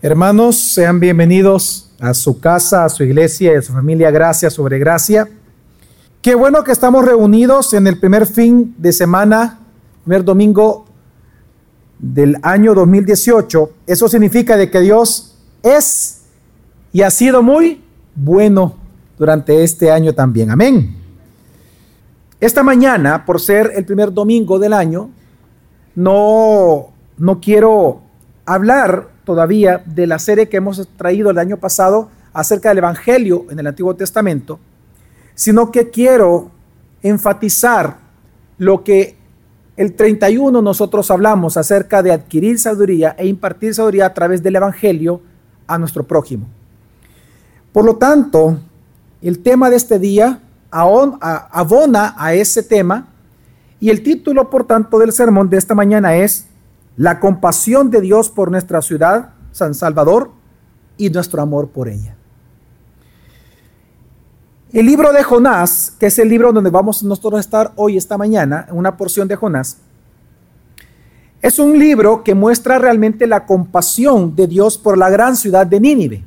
Hermanos, sean bienvenidos a su casa, a su iglesia y a su familia. Gracia sobre gracia. Qué bueno que estamos reunidos en el primer fin de semana, primer domingo del año 2018. Eso significa de que Dios es y ha sido muy bueno durante este año también. Amén. Esta mañana, por ser el primer domingo del año, no, no quiero hablar todavía de la serie que hemos traído el año pasado acerca del Evangelio en el Antiguo Testamento, sino que quiero enfatizar lo que el 31 nosotros hablamos acerca de adquirir sabiduría e impartir sabiduría a través del Evangelio a nuestro prójimo. Por lo tanto, el tema de este día abona a ese tema y el título, por tanto, del sermón de esta mañana es la compasión de Dios por nuestra ciudad, San Salvador, y nuestro amor por ella. El libro de Jonás, que es el libro donde vamos nosotros a estar hoy, esta mañana, una porción de Jonás, es un libro que muestra realmente la compasión de Dios por la gran ciudad de Nínive,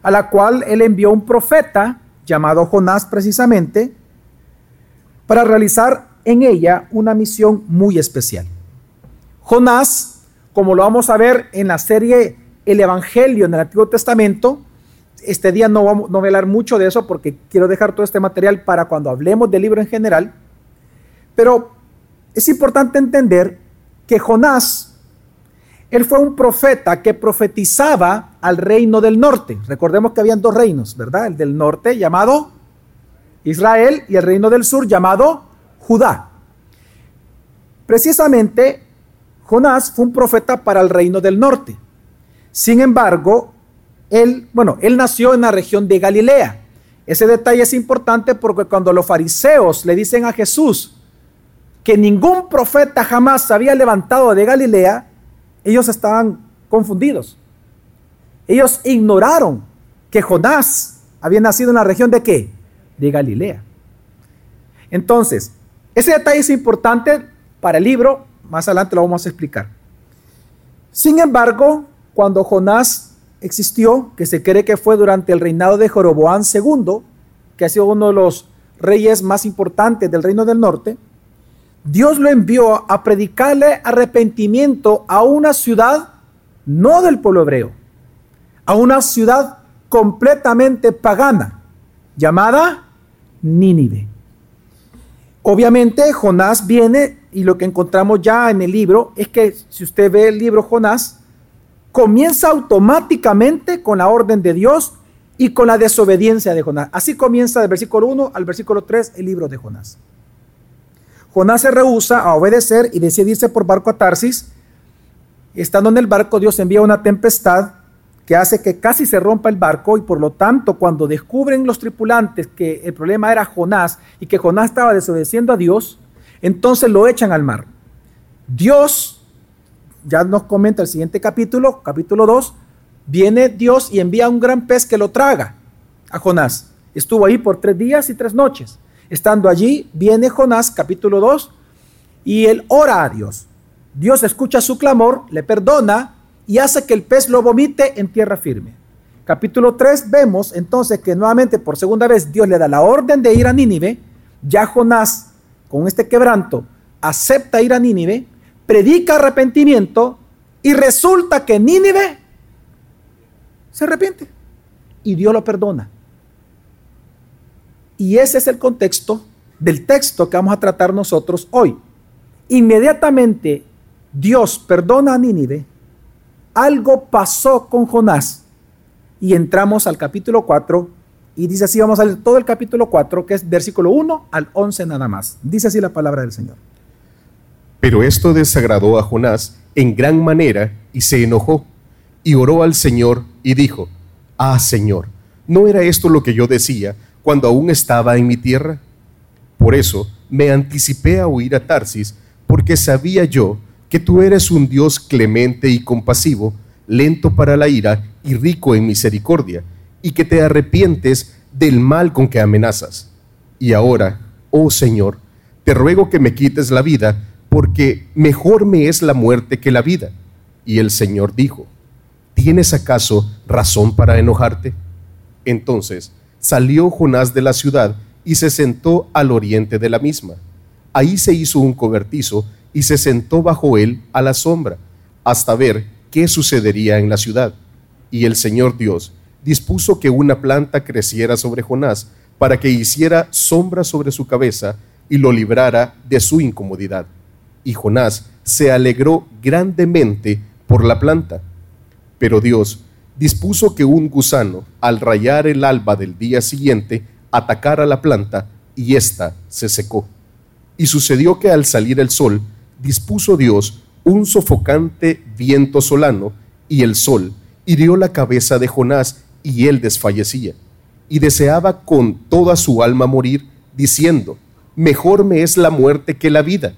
a la cual él envió un profeta llamado Jonás precisamente, para realizar en ella una misión muy especial. Jonás, como lo vamos a ver en la serie El Evangelio en el Antiguo Testamento, este día no, vamos, voy a hablar mucho de eso porque quiero dejar todo este material para cuando hablemos del libro en general, pero es importante entender que Jonás, él fue un profeta que profetizaba al reino del norte. Recordemos que habían dos reinos, ¿verdad? El del norte llamado Israel y el reino del sur llamado Judá. Precisamente Jonás fue un profeta para el reino del norte. Sin embargo, él, bueno, él nació en la región de Galilea. Ese detalle es importante porque cuando los fariseos le dicen a Jesús que ningún profeta jamás se había levantado de Galilea, ellos estaban confundidos. Ellos ignoraron que Jonás había nacido en la región de qué? De Galilea. Entonces, ese detalle es importante para el libro más adelante lo vamos a explicar. Sin embargo, cuando Jonás existió, que se cree que fue durante el reinado de Jeroboam II, que ha sido uno de los reyes más importantes del reino del norte, Dios lo envió a predicarle arrepentimiento a una ciudad no del pueblo hebreo, a una ciudad completamente pagana, llamada Nínive. Obviamente Jonás viene y lo que encontramos ya en el libro es que si usted ve el libro Jonás, comienza automáticamente con la orden de Dios y con la desobediencia de Jonás. Así comienza del versículo 1 al versículo 3 el libro de Jonás. Jonás se rehúsa a obedecer y decide irse por barco a Tarsis. Estando en el barco, Dios envía una tempestad que hace que casi se rompa el barco y por lo tanto cuando descubren los tripulantes que el problema era Jonás y que Jonás estaba desobedeciendo a Dios, entonces lo echan al mar. Dios, ya nos comenta el siguiente capítulo, capítulo 2, viene Dios y envía un gran pez que lo traga a Jonás. Estuvo ahí por tres días y tres noches. Estando allí, viene Jonás, capítulo 2, y él ora a Dios. Dios escucha su clamor, le perdona y hace que el pez lo vomite en tierra firme. Capítulo 3 vemos entonces que nuevamente por segunda vez Dios le da la orden de ir a Nínive. Ya Jonás, con este quebranto, acepta ir a Nínive, predica arrepentimiento y resulta que Nínive se arrepiente y Dios lo perdona. Y ese es el contexto del texto que vamos a tratar nosotros hoy. Inmediatamente Dios perdona a Nínive algo pasó con Jonás. Y entramos al capítulo 4 y dice así, vamos a leer todo el capítulo 4, que es versículo 1 al 11 nada más. Dice así la palabra del Señor. Pero esto desagradó a Jonás en gran manera y se enojó y oró al Señor y dijo, Ah, Señor, ¿no era esto lo que yo decía cuando aún estaba en mi tierra? Por eso me anticipé a huir a Tarsis, porque sabía yo que tú eres un Dios clemente y compasivo, lento para la ira y rico en misericordia, y que te arrepientes del mal con que amenazas. Y ahora, oh Señor, te ruego que me quites la vida, porque mejor me es la muerte que la vida. Y el Señor dijo, ¿tienes acaso razón para enojarte? Entonces salió Jonás de la ciudad y se sentó al oriente de la misma. Ahí se hizo un cobertizo y se sentó bajo él a la sombra, hasta ver qué sucedería en la ciudad. Y el Señor Dios dispuso que una planta creciera sobre Jonás para que hiciera sombra sobre su cabeza y lo librara de su incomodidad. Y Jonás se alegró grandemente por la planta. Pero Dios dispuso que un gusano, al rayar el alba del día siguiente, atacara la planta y ésta se secó. Y sucedió que al salir el sol, dispuso Dios un sofocante viento solano, y el sol hirió la cabeza de Jonás, y él desfallecía. Y deseaba con toda su alma morir, diciendo, mejor me es la muerte que la vida.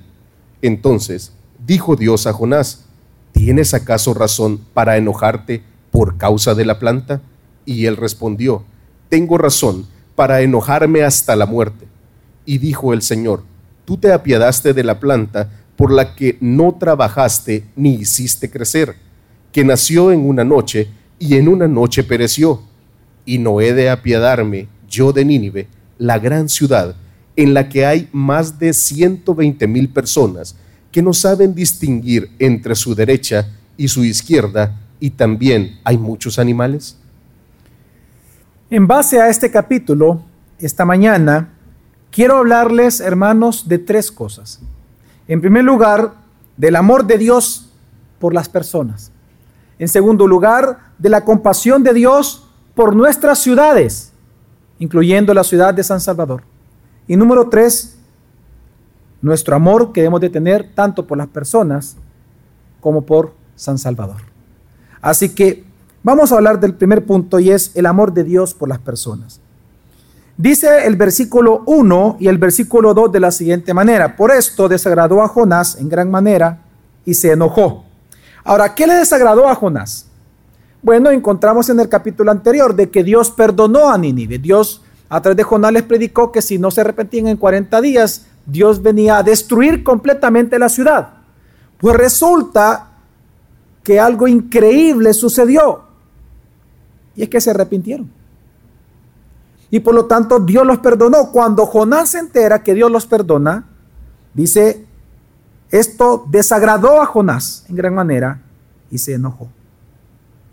Entonces dijo Dios a Jonás, ¿tienes acaso razón para enojarte por causa de la planta? Y él respondió, tengo razón para enojarme hasta la muerte. Y dijo el Señor, tú te apiadaste de la planta por la que no trabajaste ni hiciste crecer, que nació en una noche y en una noche pereció. Y no he de apiadarme yo de Nínive, la gran ciudad, en la que hay más de 120 mil personas que no saben distinguir entre su derecha y su izquierda, y también hay muchos animales? En base a este capítulo, esta mañana, quiero hablarles, hermanos, de tres cosas. En primer lugar, del amor de Dios por las personas. En segundo lugar, de la compasión de Dios por nuestras ciudades, incluyendo la ciudad de San Salvador. Y número tres, nuestro amor que debemos de tener tanto por las personas como por San Salvador. Así que vamos a hablar del primer punto y es el amor de Dios por las personas. Dice el versículo 1 y el versículo 2 de la siguiente manera, por esto desagradó a Jonás en gran manera y se enojó. Ahora, ¿qué le desagradó a Jonás? Bueno, encontramos en el capítulo anterior de que Dios perdonó a Nínive. Dios a través de Jonás les predicó que si no se arrepentían en 40 días, Dios venía a destruir completamente la ciudad. Pues resulta que algo increíble sucedió. Y es que se arrepintieron. Y por lo tanto Dios los perdonó. Cuando Jonás se entera que Dios los perdona, dice, esto desagradó a Jonás en gran manera y se enojó.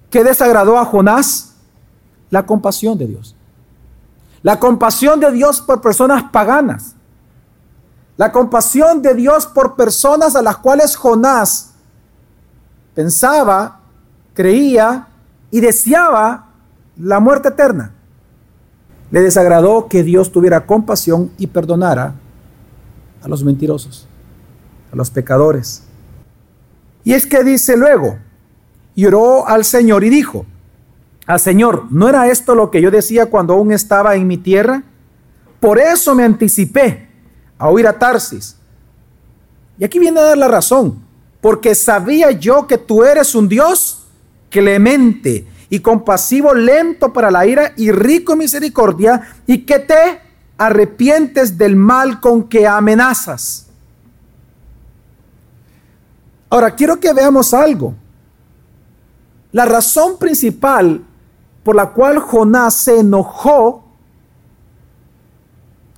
¿Qué desagradó a Jonás? La compasión de Dios. La compasión de Dios por personas paganas. La compasión de Dios por personas a las cuales Jonás pensaba, creía y deseaba la muerte eterna. Le desagradó que Dios tuviera compasión y perdonara a los mentirosos, a los pecadores. Y es que dice luego, lloró al Señor y dijo, al Señor, ¿no era esto lo que yo decía cuando aún estaba en mi tierra? Por eso me anticipé a oír a Tarsis. Y aquí viene a dar la razón, porque sabía yo que tú eres un Dios clemente y compasivo, lento para la ira y rico en misericordia, y que te arrepientes del mal con que amenazas. Ahora, quiero que veamos algo. La razón principal por la cual Jonás se enojó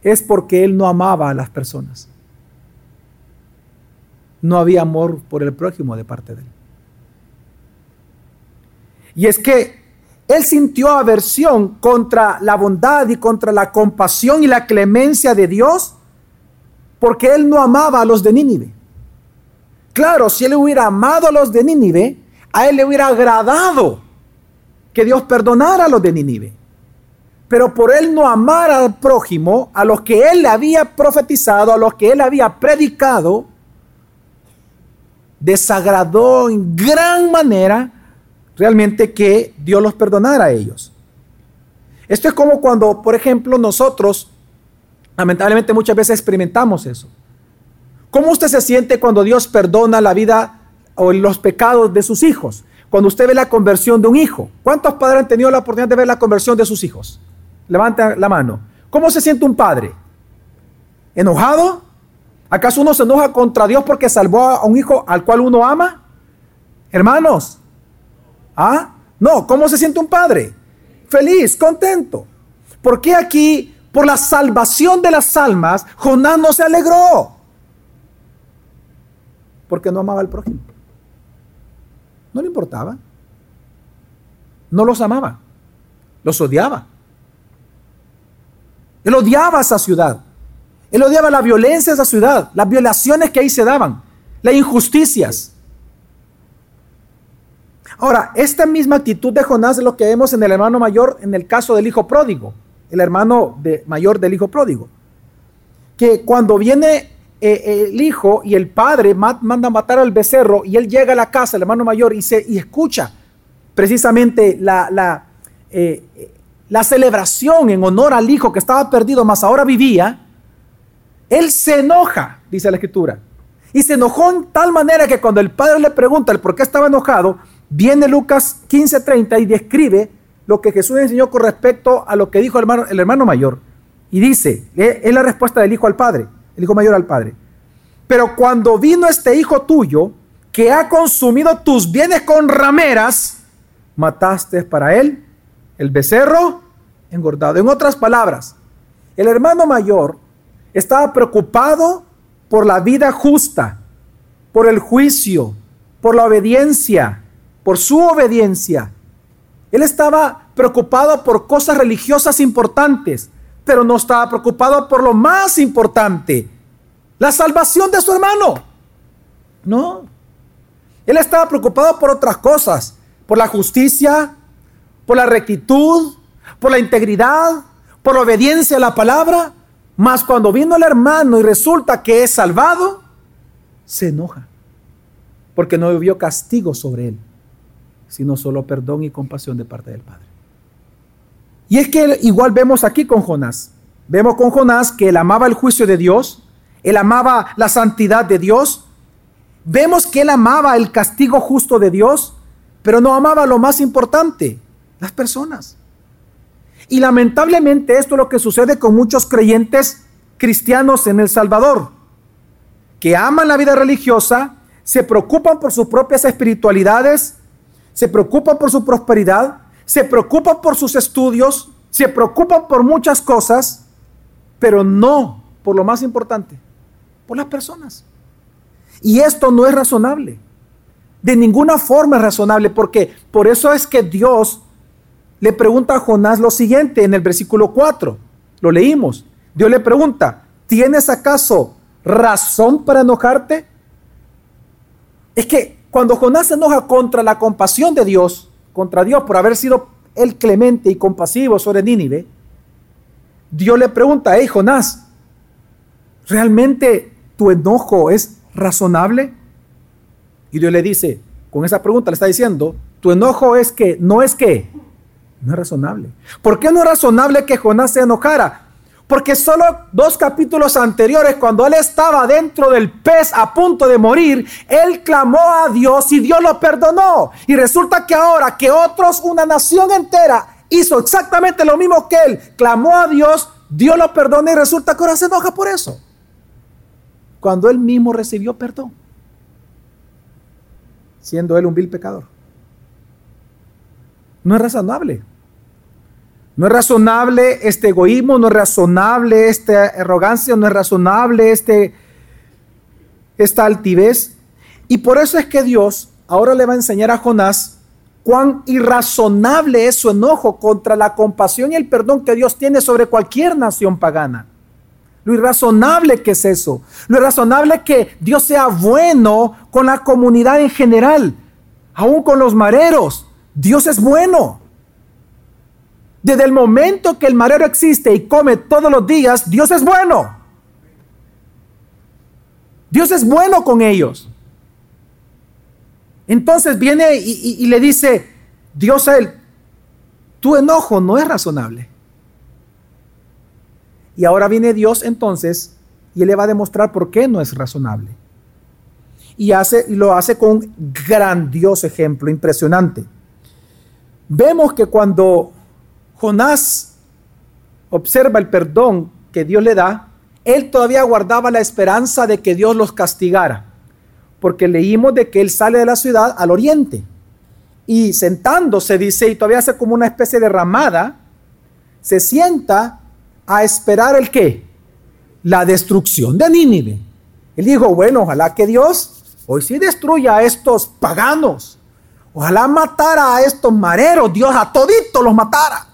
es porque él no amaba a las personas. No había amor por el prójimo de parte de él. Y es que él sintió aversión contra la bondad y contra la compasión y la clemencia de Dios porque él no amaba a los de Nínive. Claro, si él hubiera amado a los de Nínive, a él le hubiera agradado que Dios perdonara a los de Nínive. Pero por él no amar al prójimo, a los que él le había profetizado, a los que él había predicado, desagradó en gran manera realmente que Dios los perdonara a ellos. Esto es como cuando, por ejemplo, nosotros, lamentablemente muchas veces experimentamos eso. ¿Cómo usted se siente cuando Dios perdona la vida o los pecados de sus hijos? Cuando usted ve la conversión de un hijo, ¿cuántos padres han tenido la oportunidad de ver la conversión de sus hijos? Levanta la mano. ¿Cómo se siente un padre? ¿Enojado? ¿Acaso uno se enoja contra Dios porque salvó a un hijo al cual uno ama? Hermanos, ¿ah? No, ¿cómo se siente un padre? Feliz, contento. ¿Por qué aquí, por la salvación de las almas, Jonás no se alegró? Porque no amaba al prójimo. No le importaba. No los amaba. Los odiaba. Él odiaba esa ciudad. Él odiaba la violencia de esa ciudad, las violaciones que ahí se daban, las injusticias. Ahora, esta misma actitud de Jonás es lo que vemos en el hermano mayor en el caso del hijo pródigo, el hermano mayor del hijo pródigo. Que cuando viene eh, el hijo y el padre manda matar al becerro y él llega a la casa, el hermano mayor, y, se, y escucha precisamente la, la, eh, la celebración en honor al hijo que estaba perdido, mas ahora vivía, él se enoja, dice la escritura. Y se enojó en tal manera que cuando el padre le pregunta el por qué estaba enojado, viene Lucas 15:30 y describe lo que Jesús enseñó con respecto a lo que dijo el hermano, el hermano mayor. Y dice, es la respuesta del hijo al padre, el hijo mayor al padre. Pero cuando vino este hijo tuyo, que ha consumido tus bienes con rameras, mataste para él el becerro engordado. En otras palabras, el hermano mayor estaba preocupado por la vida justa, por el juicio, por la obediencia, por su obediencia. Él estaba preocupado por cosas religiosas importantes, pero no estaba preocupado por lo más importante, la salvación de su hermano. No. Él estaba preocupado por otras cosas, por la justicia, por la rectitud, por la integridad, por la obediencia a la palabra. Mas cuando vino el hermano y resulta que es salvado, se enoja. Porque no vio castigo sobre él, sino solo perdón y compasión de parte del Padre. Y es que igual vemos aquí con Jonás. Vemos con Jonás que él amaba el juicio de Dios, él amaba la santidad de Dios. Vemos que él amaba el castigo justo de Dios, pero no amaba lo más importante, las personas. Y lamentablemente esto es lo que sucede con muchos creyentes cristianos en El Salvador, que aman la vida religiosa, se preocupan por sus propias espiritualidades, se preocupan por su prosperidad, se preocupan por sus estudios, se preocupan por muchas cosas, pero no por lo más importante, por las personas. Y esto no es razonable. De ninguna forma es razonable, porque por eso es que Dios le pregunta a Jonás lo siguiente en el versículo 4. Lo leímos. Dios le pregunta, ¿tienes acaso razón para enojarte? Es que cuando Jonás se enoja contra la compasión de Dios, contra Dios por haber sido el clemente y compasivo sobre Nínive, Dios le pregunta, hey Jonás, ¿realmente tu enojo es razonable? Y Dios le dice, con esa pregunta le está diciendo, tu enojo es que, no es que, no es razonable. ¿Por qué no es razonable que Jonás se enojara? Porque solo dos capítulos anteriores, cuando él estaba dentro del pez a punto de morir, él clamó a Dios y Dios lo perdonó. Y resulta que ahora que otros, una nación entera, hizo exactamente lo mismo que él, clamó a Dios, Dios lo perdonó y resulta que ahora se enoja por eso. Cuando él mismo recibió perdón, siendo él un vil pecador. No es razonable. No es razonable este egoísmo, no es razonable esta arrogancia, no es razonable este, esta altivez. Y por eso es que Dios ahora le va a enseñar a Jonás cuán irrazonable es su enojo contra la compasión y el perdón que Dios tiene sobre cualquier nación pagana. Lo irrazonable que es eso. Lo irrazonable que Dios sea bueno con la comunidad en general, aún con los mareros. Dios es bueno. Desde el momento que el marero existe y come todos los días, Dios es bueno. Dios es bueno con ellos. Entonces viene y, le dice Dios a él, tu enojo no es razonable. Y ahora viene Dios entonces y él le va a demostrar por qué no es razonable. Y, hace, lo hace con un grandioso ejemplo, impresionante vemos que cuando Jonás observa el perdón que Dios le da, él todavía guardaba la esperanza de que Dios los castigara, porque leímos de que él sale de la ciudad al oriente y sentándose, dice, y todavía hace como una especie de ramada, se sienta a esperar el qué? La destrucción de Nínive. Él dijo, bueno, ojalá que Dios hoy sí destruya a estos paganos. Ojalá matara a estos mareros, Dios a toditos los matara.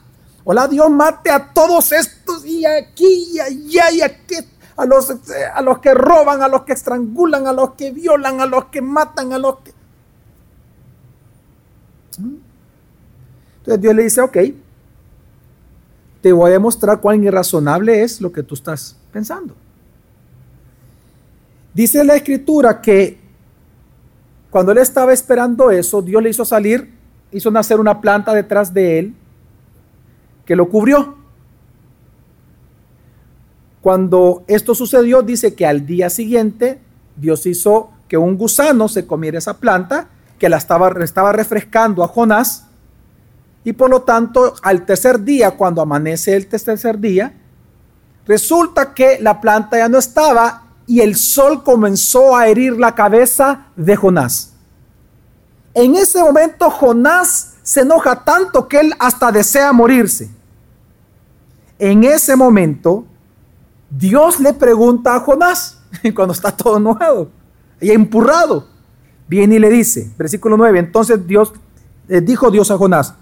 Ojalá Dios mate a todos estos y aquí y allá y aquí, a los, a los que roban, a los que estrangulan, a los que violan, a los que matan, a los que... Entonces Dios le dice, ok, te voy a demostrar cuán irrazonable es lo que tú estás pensando. Dice la escritura que cuando él estaba esperando eso, Dios le hizo salir, hizo nacer una planta detrás de él que lo cubrió. Cuando esto sucedió, dice que al día siguiente Dios hizo que un gusano se comiera esa planta, que la estaba, refrescando a Jonás, y por lo tanto al tercer día, cuando amanece el tercer día, resulta que la planta ya no estaba y el sol comenzó a herir la cabeza de Jonás. En ese momento Jonás se enoja tanto que él hasta desea morirse. En ese momento Dios le pregunta a Jonás, cuando está todo enojado y empurrado, viene y le dice, versículo 9, entonces Dios, eh, dijo Dios a Jonás,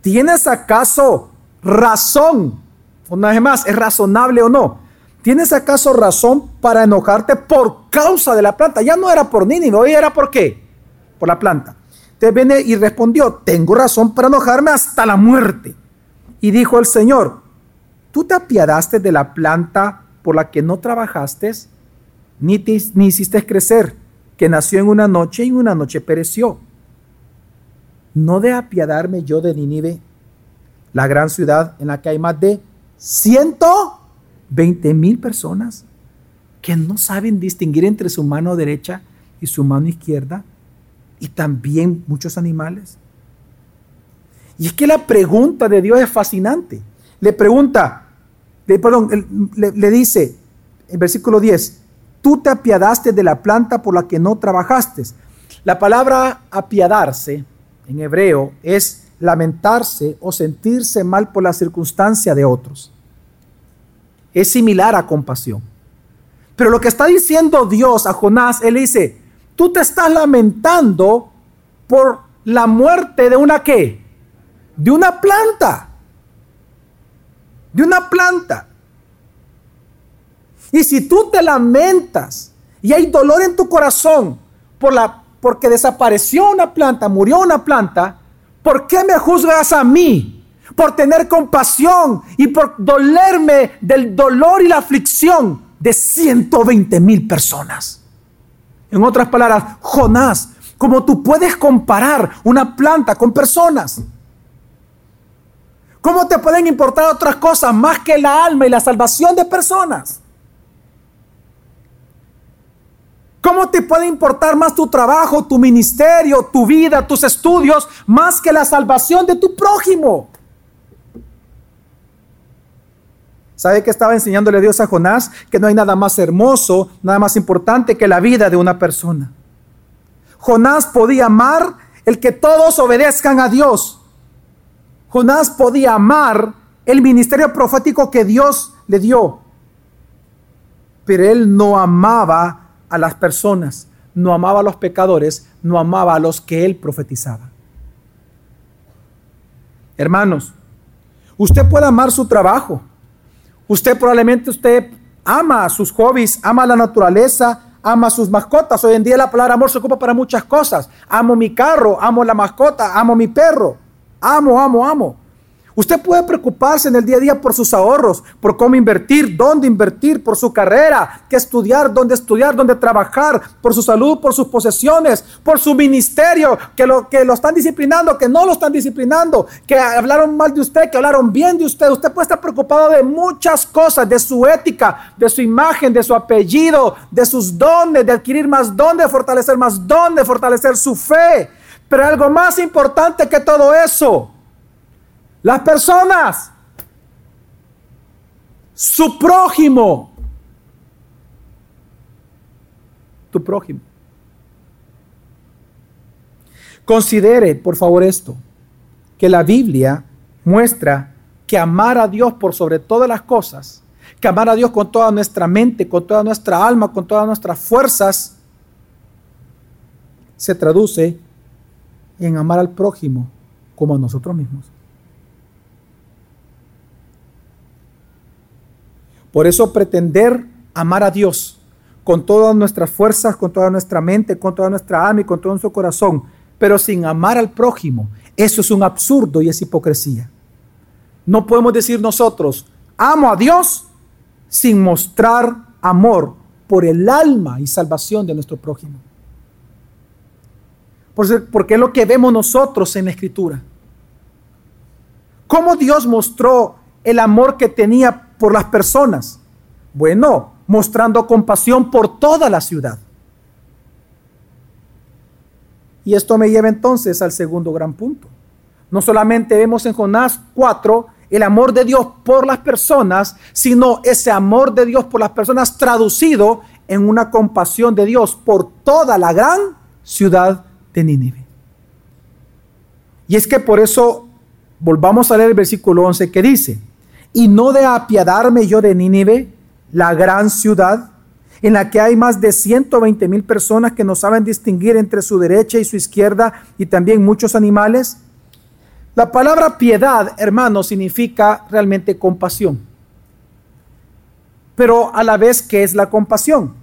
¿tienes acaso razón? Una vez más, ¿es razonable o no? ¿Tienes acaso razón para enojarte por causa de la planta? Ya no era por Nínive, hoy era por qué? Por la planta. Entonces viene y respondió, tengo razón para enojarme hasta la muerte. Y dijo el Señor, ¿tú te apiadaste de la planta por la que no trabajaste, ni, ni hiciste crecer, que nació en una noche y en una noche pereció? ¿No de apiadarme yo de Nínive, la gran ciudad en la que hay más de ciento 20 mil personas que no saben distinguir entre su mano derecha y su mano izquierda y también muchos animales. Y es que la pregunta de Dios es fascinante. Le pregunta, le, perdón, le, dice en versículo 10, tú te apiadaste de la planta por la que no trabajaste. La palabra apiadarse en hebreo es lamentarse o sentirse mal por la circunstancia de otros es similar a compasión. Pero lo que está diciendo Dios a Jonás, él dice, tú te estás lamentando por la muerte de una qué? De una planta. De una planta. Y si tú te lamentas y hay dolor en tu corazón por la, porque desapareció una planta, murió una planta, ¿por qué me juzgas a mí? por tener compasión y por dolerme del dolor y la aflicción de 120 mil personas. En otras palabras, Jonás, como tú puedes comparar una planta con personas, ¿cómo te pueden importar otras cosas más que la alma y la salvación de personas? ¿Cómo te puede importar más tu trabajo, tu ministerio, tu vida, tus estudios, más que la salvación de tu prójimo? ¿Sabe qué estaba enseñándole Dios a Jonás? Que no hay nada más hermoso, nada más importante que la vida de una persona. Jonás podía amar el que todos obedezcan a Dios. Jonás podía amar el ministerio profético que Dios le dio. Pero él no amaba a las personas, no amaba a los pecadores, no amaba a los que él profetizaba. Hermanos, usted puede amar su trabajo, Usted probablemente usted ama sus hobbies, ama la naturaleza, ama sus mascotas. Hoy en día la palabra amor se ocupa para muchas cosas. Amo mi carro, amo la mascota, amo mi perro. Amo, amo, amo. Usted puede preocuparse en el día a día por sus ahorros, por cómo invertir, dónde invertir, por su carrera, qué estudiar, dónde estudiar, dónde trabajar, por su salud, por sus posesiones, por su ministerio, que lo, que lo están disciplinando, que no lo están disciplinando, que hablaron mal de usted, que hablaron bien de usted. Usted puede estar preocupado de muchas cosas, de su ética, de su imagen, de su apellido, de sus dones, de adquirir más dones, de fortalecer más dones, de fortalecer su fe. Pero algo más importante que todo eso las personas, su prójimo, tu prójimo. Considere, por favor, esto, que la Biblia muestra que amar a Dios por sobre todas las cosas, que amar a Dios con toda nuestra mente, con toda nuestra alma, con todas nuestras fuerzas, se traduce en amar al prójimo como a nosotros mismos. Por eso pretender amar a Dios con todas nuestras fuerzas, con toda nuestra mente, con toda nuestra alma y con todo nuestro corazón, pero sin amar al prójimo, eso es un absurdo y es hipocresía. No podemos decir nosotros, amo a Dios sin mostrar amor por el alma y salvación de nuestro prójimo. Porque es lo que vemos nosotros en la Escritura. ¿Cómo Dios mostró el amor que tenía por las personas? Bueno, mostrando compasión por toda la ciudad. Y esto me lleva entonces al segundo gran punto. No solamente vemos en Jonás 4 el amor de Dios por las personas, sino ese amor de Dios por las personas traducido en una compasión de Dios por toda la gran ciudad de Nínive. Y es que por eso volvamos a leer el versículo 11 que dice, y no de apiadarme yo de Nínive, la gran ciudad, en la que hay más de 120 mil personas que no saben distinguir entre su derecha y su izquierda y también muchos animales. La palabra piedad, hermano, significa realmente compasión. Pero a la vez, ¿qué es la compasión?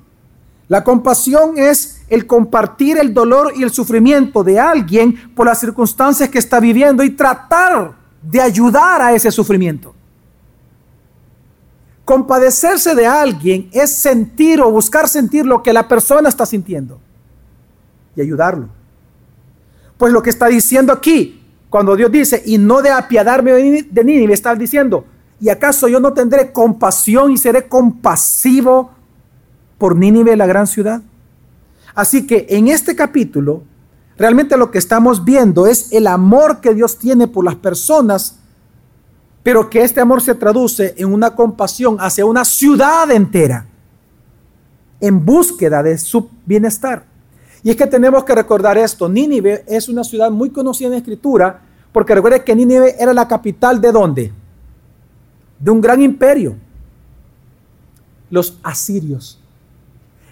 La compasión es el compartir el dolor y el sufrimiento de alguien por las circunstancias que está viviendo y tratar de ayudar a ese sufrimiento. Compadecerse de alguien es sentir o buscar sentir lo que la persona está sintiendo y ayudarlo. Pues lo que está diciendo aquí, cuando Dios dice, y no de apiadarme de Nínive, está diciendo, ¿y acaso yo no tendré compasión y seré compasivo por Nínive, la gran ciudad? Así que en este capítulo, realmente lo que estamos viendo es el amor que Dios tiene por las personas pero que este amor se traduce en una compasión hacia una ciudad entera en búsqueda de su bienestar. Y es que tenemos que recordar esto, Nínive es una ciudad muy conocida en la escritura, porque recuerde que Nínive era la capital de dónde? De un gran imperio, los asirios.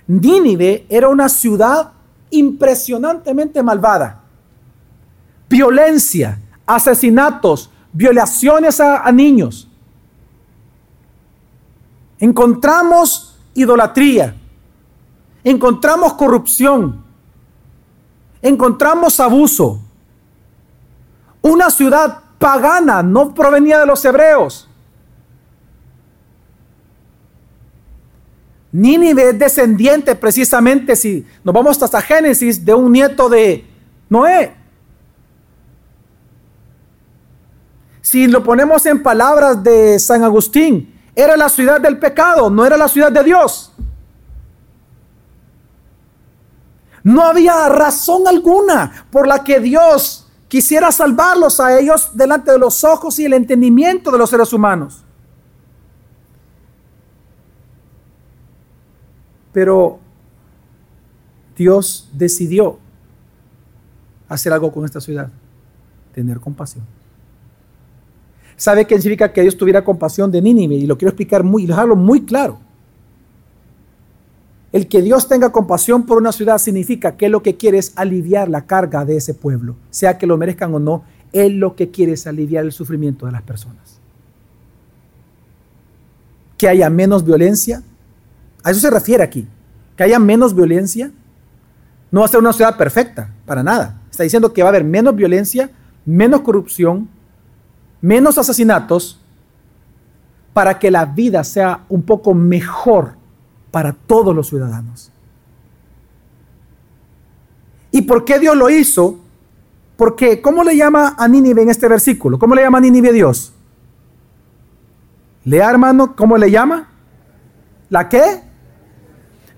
Nínive era una ciudad impresionantemente malvada. Violencia, asesinatos, violaciones a, niños. Encontramos idolatría. Encontramos corrupción. Encontramos abuso. Una ciudad pagana no provenía de los hebreos. Nínive es descendiente precisamente, si nos vamos hasta Génesis, de un nieto de Noé. Si lo ponemos en palabras de San Agustín, era la ciudad del pecado, no era la ciudad de Dios. No había razón alguna por la que Dios quisiera salvarlos a ellos delante de los ojos y el entendimiento de los seres humanos. Pero Dios decidió hacer algo con esta ciudad, tener compasión. ¿Sabe qué significa que Dios tuviera compasión de Nínive? Y lo quiero explicar muy, y dejarlo muy claro. El que Dios tenga compasión por una ciudad significa que lo que quiere es aliviar la carga de ese pueblo, sea que lo merezcan o no, Él lo que quiere es aliviar el sufrimiento de las personas. Que haya menos violencia, a eso se refiere aquí, que haya menos violencia, no va a ser una ciudad perfecta, para nada. Está diciendo que va a haber menos violencia, menos corrupción, menos asesinatos, para que la vida sea un poco mejor para todos los ciudadanos. ¿Y por qué Dios lo hizo? Porque, ¿cómo le llama a Nínive en este versículo? ¿Cómo le llama a Nínive Dios? Lea, hermano, ¿cómo le llama? ¿La qué?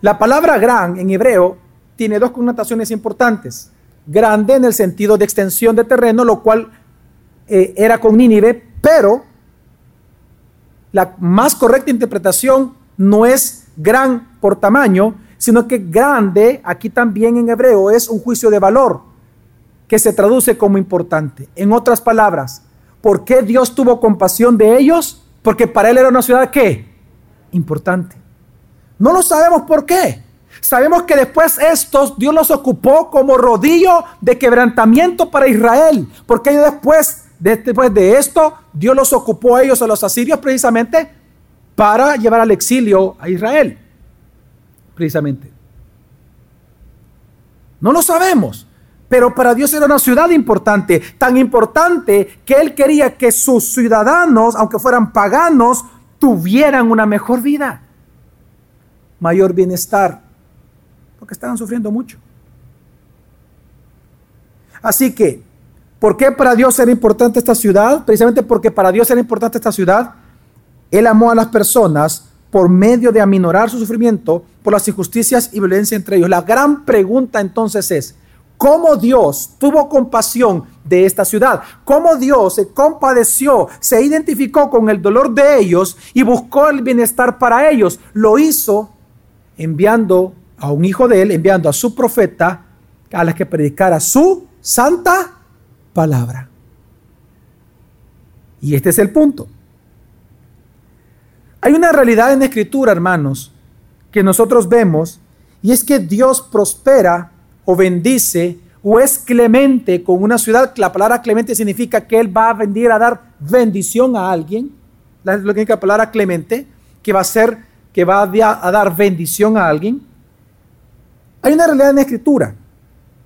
La palabra gran en hebreo tiene dos connotaciones importantes. Grande en el sentido de extensión de terreno, lo cual eh, era con Nínive, pero la más correcta interpretación no es gran por tamaño, sino que grande, aquí también en hebreo, es un juicio de valor. que se traduce como importante. En otras palabras, ¿por qué Dios tuvo compasión de ellos? Porque para él era una ciudad que importante. No lo sabemos por qué. Sabemos que después estos Dios los ocupó como rodillo de quebrantamiento para Israel, porque ellos después después de esto Dios los ocupó a ellos a los asirios precisamente para llevar al exilio a Israel. Precisamente. No lo sabemos. Pero para Dios era una ciudad importante, tan importante que Él quería que sus ciudadanos, aunque fueran paganos, tuvieran una mejor vida, mayor bienestar, porque estaban sufriendo mucho. Así que, ¿por qué para Dios era importante esta ciudad? Precisamente porque para Dios era importante esta ciudad. Él amó a las personas por medio de aminorar su sufrimiento por las injusticias y violencia entre ellos. La gran pregunta entonces es, cómo Dios tuvo compasión de esta ciudad, cómo Dios se compadeció, se identificó con el dolor de ellos y buscó el bienestar para ellos. Lo hizo enviando a un hijo de él, enviando a su profeta a la que predicara su santa palabra. Y este es el punto. Hay una realidad en la escritura, hermanos, que nosotros vemos, y es que Dios prospera o bendice o es clemente con una ciudad, la palabra clemente significa que Él va a venir a dar bendición a alguien, significa la palabra clemente, que va a ser, que va a dar bendición a alguien. Hay una realidad en la escritura,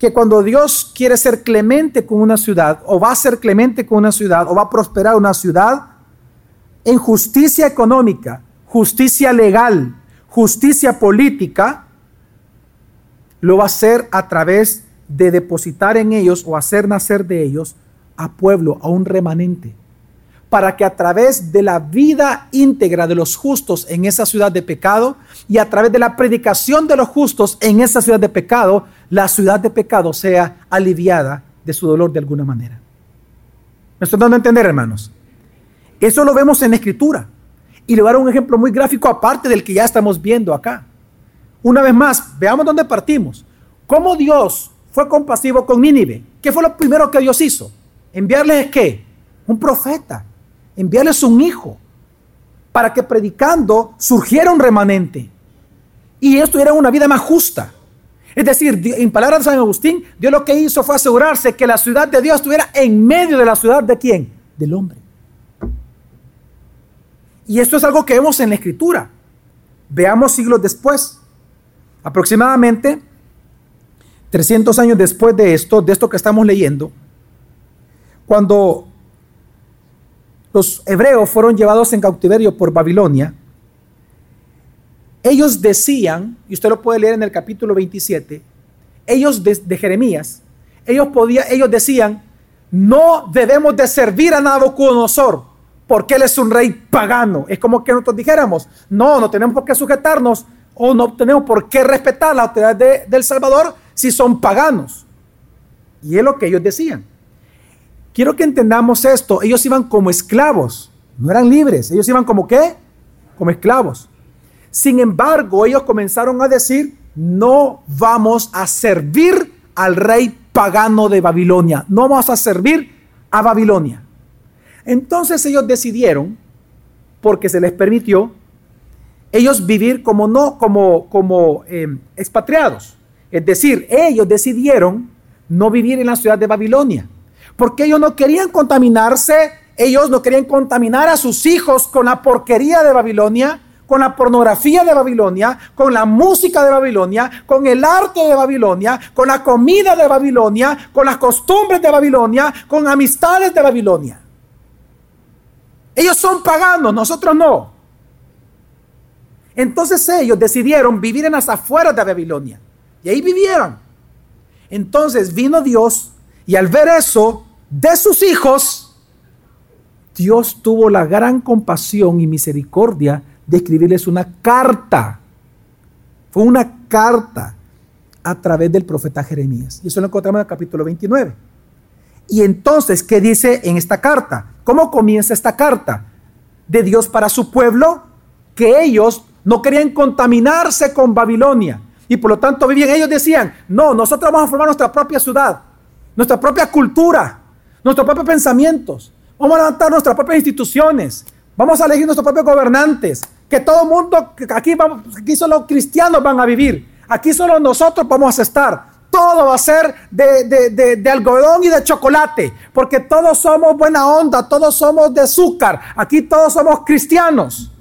que cuando Dios quiere ser clemente con una ciudad, o va a ser clemente con una ciudad, o va a prosperar una ciudad, en justicia económica, justicia legal, justicia política, lo va a hacer a través de depositar en ellos o hacer nacer de ellos a pueblo, a un remanente, para que a través de la vida íntegra de los justos en esa ciudad de pecado y a través de la predicación de los justos en esa ciudad de pecado, la ciudad de pecado sea aliviada de su dolor de alguna manera. ¿Me estoy dando a entender, hermanos? Eso lo vemos en la escritura. Y le voy a dar un ejemplo muy gráfico aparte del que ya estamos viendo acá. Una vez más, veamos dónde partimos. ¿Cómo Dios fue compasivo con Nínive? ¿Qué fue lo primero que Dios hizo? Enviarles qué? Un profeta. Enviarles un hijo. Para que predicando surgiera un remanente. Y ellos tuvieran una vida más justa. Es decir, en palabras de San Agustín, Dios lo que hizo fue asegurarse que la ciudad de Dios estuviera en medio de la ciudad de quién? Del hombre. Y esto es algo que vemos en la escritura. Veamos siglos después. Aproximadamente 300 años después de esto, de esto que estamos leyendo, cuando los hebreos fueron llevados en cautiverio por Babilonia, ellos decían, y usted lo puede leer en el capítulo 27, ellos de, Jeremías, ellos, podía, ellos decían, no debemos de servir a Nabucodonosor, porque él es un rey pagano. Es como que nosotros dijéramos, no, no tenemos por qué sujetarnos o no tenemos por qué respetar la autoridad de, del Salvador si son paganos. Y es lo que ellos decían. Quiero que entendamos esto. Ellos iban como esclavos, no eran libres. Ellos iban como qué? Como esclavos. Sin embargo, ellos comenzaron a decir, no vamos a servir al rey pagano de Babilonia. No vamos a servir a Babilonia. Entonces ellos decidieron, porque se les permitió, ellos vivir como no, como, como em, expatriados. Es decir, ellos decidieron no vivir en la ciudad de Babilonia, porque ellos no querían contaminarse, ellos no querían contaminar a sus hijos con la porquería de Babilonia, con la pornografía de Babilonia, con la música de Babilonia, con el arte de Babilonia, con la comida de Babilonia, con las costumbres de Babilonia, con amistades de Babilonia. Ellos son paganos, nosotros no. Entonces ellos decidieron vivir en las afueras de Babilonia. Y ahí vivieron. Entonces vino Dios y al ver eso de sus hijos, Dios tuvo la gran compasión y misericordia de escribirles una carta. Fue una carta a través del profeta Jeremías. Y eso lo encontramos en el capítulo 29. Y entonces, ¿qué dice en esta carta? ¿Cómo comienza esta carta? De Dios para su pueblo, que ellos no querían contaminarse con Babilonia. Y por lo tanto vivían, ellos decían, no, nosotros vamos a formar nuestra propia ciudad. nuestra propia cultura, nuestros propios pensamientos. Vamos a levantar nuestras propias instituciones. Vamos a elegir nuestros propios gobernantes. Que todo mundo, aquí, vamos, aquí solo cristianos van a vivir. Aquí solo nosotros vamos a estar. Todo va a ser de, de, algodón y de chocolate. Porque todos somos buena onda, todos somos de azúcar. Aquí todos somos cristianos.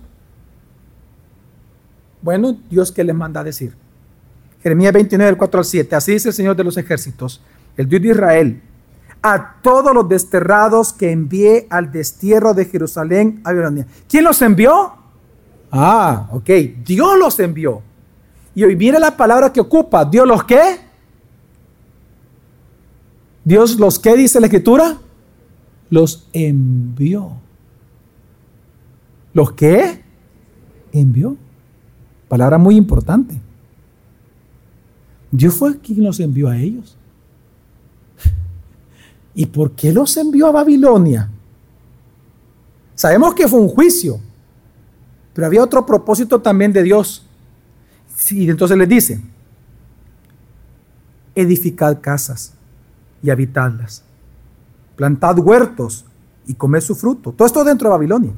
Bueno, Dios qué les manda a decir. Jeremías 29, del 4 al 7. Así dice el Señor de los ejércitos, el Dios de Israel a todos los desterrados que envié al destierro de Jerusalén a Babilonia. ¿Quién los envió? Ah, ok, Dios los envió. Y hoy viene la palabra que ocupa. ¿Dios los qué? ¿Dios los qué dice la escritura? Los envió. ¿Los qué? Envió. Palabra muy importante. Dios fue quien los envió a ellos. ¿Y por qué los envió a Babilonia? Sabemos que fue un juicio, pero había otro propósito también de Dios. Y entonces les dice, edificad casas y habitadlas, plantad huertos y comed su fruto. Todo esto dentro de Babilonia.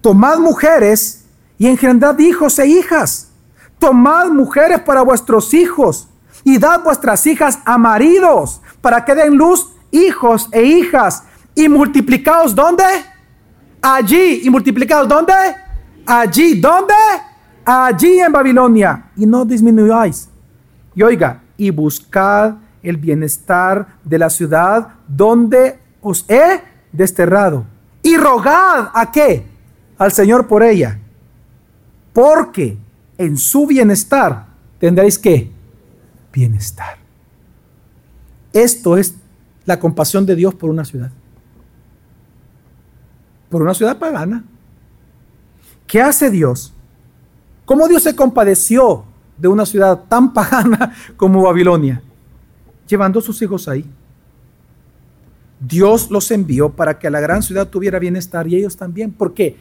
Tomad mujeres y engendrad hijos e hijas. Tomad mujeres para vuestros hijos y dad vuestras hijas a maridos para que den luz hijos e hijas. ¿Y multiplicados dónde? Allí. ¿Y multiplicados dónde? Allí. ¿Dónde? Allí en Babilonia. Y no disminuyáis. Y oiga, y buscad el bienestar de la ciudad donde os he desterrado. Y rogad a qué? Al Señor por ella. Porque en su bienestar tendréis que bienestar. Esto es la compasión de Dios por una ciudad. Por una ciudad pagana. ¿Qué hace Dios? ¿Cómo Dios se compadeció de una ciudad tan pagana como Babilonia? Llevando a sus hijos ahí. Dios los envió para que la gran ciudad tuviera bienestar y ellos también, porque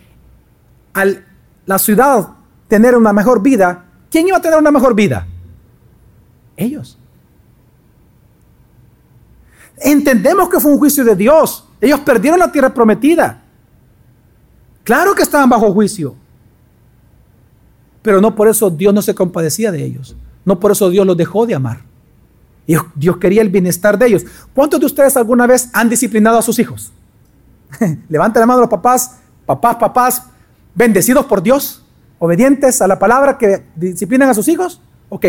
al la ciudad tener una mejor vida, ¿quién iba a tener una mejor vida? Ellos. Entendemos que fue un juicio de Dios. Ellos perdieron la tierra prometida. Claro que estaban bajo juicio. Pero no por eso Dios no se compadecía de ellos. No por eso Dios los dejó de amar. Dios, quería el bienestar de ellos. ¿Cuántos de ustedes alguna vez han disciplinado a sus hijos? Levanten la mano los papás, papás, papás, bendecidos por Dios, obedientes a la palabra que disciplinan a sus hijos. Ok,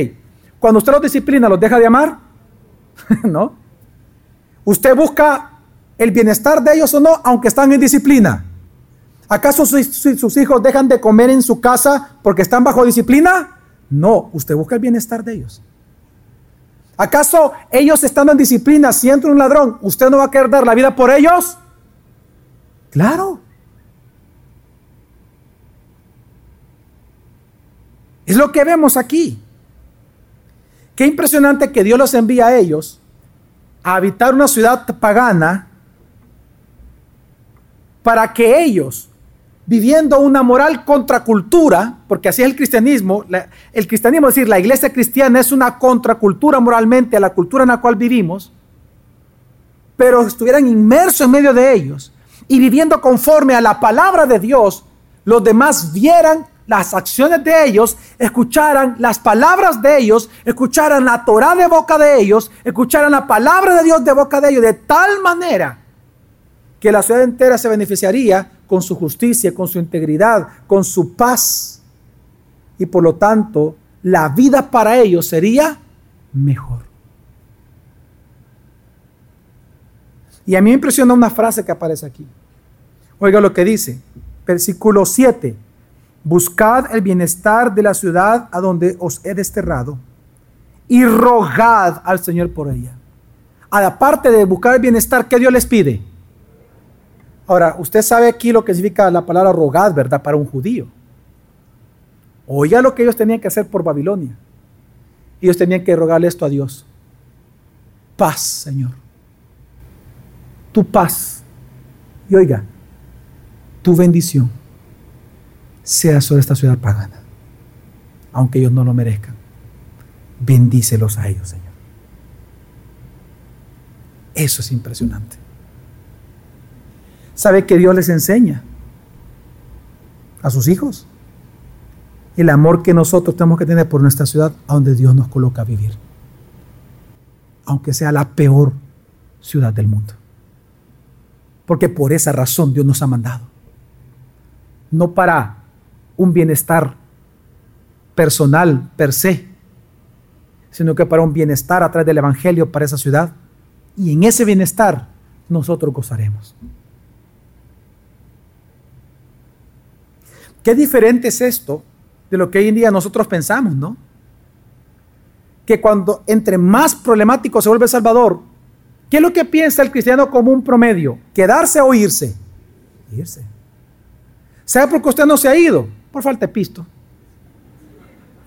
cuando usted los disciplina, ¿los deja de amar? ¿No? ¿Usted busca el bienestar de ellos o no, aunque están en disciplina? ¿Acaso sus, hijos dejan de comer en su casa porque están bajo disciplina? No, usted busca el bienestar de ellos. ¿Acaso ellos estando en disciplina, si entra un ladrón, usted no va a querer dar la vida por ellos? Claro. Es lo que vemos aquí. Qué impresionante que Dios los envía a ellos a habitar una ciudad pagana para que ellos, viviendo una moral contracultura, porque así es el cristianismo, el cristianismo, es decir, la iglesia cristiana es una contracultura moralmente a la cultura en la cual vivimos, pero estuvieran inmersos en medio de ellos y viviendo conforme a la palabra de Dios, los demás vieran las acciones de ellos, escucharan las palabras de ellos, escucharan la Torah de boca de ellos, escucharan la palabra de Dios de boca de ellos, de tal manera que la ciudad entera se beneficiaría con su justicia, con su integridad, con su paz. Y por lo tanto, la vida para ellos sería mejor. Y a mí me impresiona una frase que aparece aquí. Oiga lo que dice, versículo 7 Buscad el bienestar de la ciudad a donde os he desterrado y rogad al Señor por ella. Aparte de buscar el bienestar, ¿qué Dios les pide? Ahora, usted sabe aquí lo que significa la palabra rogad, ¿verdad? Para un judío. Oiga lo que ellos tenían que hacer por Babilonia. Ellos tenían que rogarle esto a Dios. Paz, Señor. Tu paz. Y oiga, tu bendición sea sobre esta ciudad pagana, aunque ellos no lo merezcan. Bendícelos a ellos, Señor. Eso es impresionante. ¿Sabe que Dios les enseña a sus hijos? El amor que nosotros tenemos que tener por nuestra ciudad, a donde Dios nos coloca a vivir. Aunque sea la peor ciudad del mundo. Porque por esa razón Dios nos ha mandado. No para un bienestar personal per se, sino que para un bienestar a través del Evangelio para esa ciudad. Y en ese bienestar nosotros gozaremos. Qué diferente es esto de lo que hoy en día nosotros pensamos, ¿no? Que cuando entre más problemático se vuelve Salvador, ¿qué es lo que piensa el cristiano como un promedio? ¿Quedarse o irse? Irse. ¿Sabe por qué usted no se ha ido? Por falta de pisto.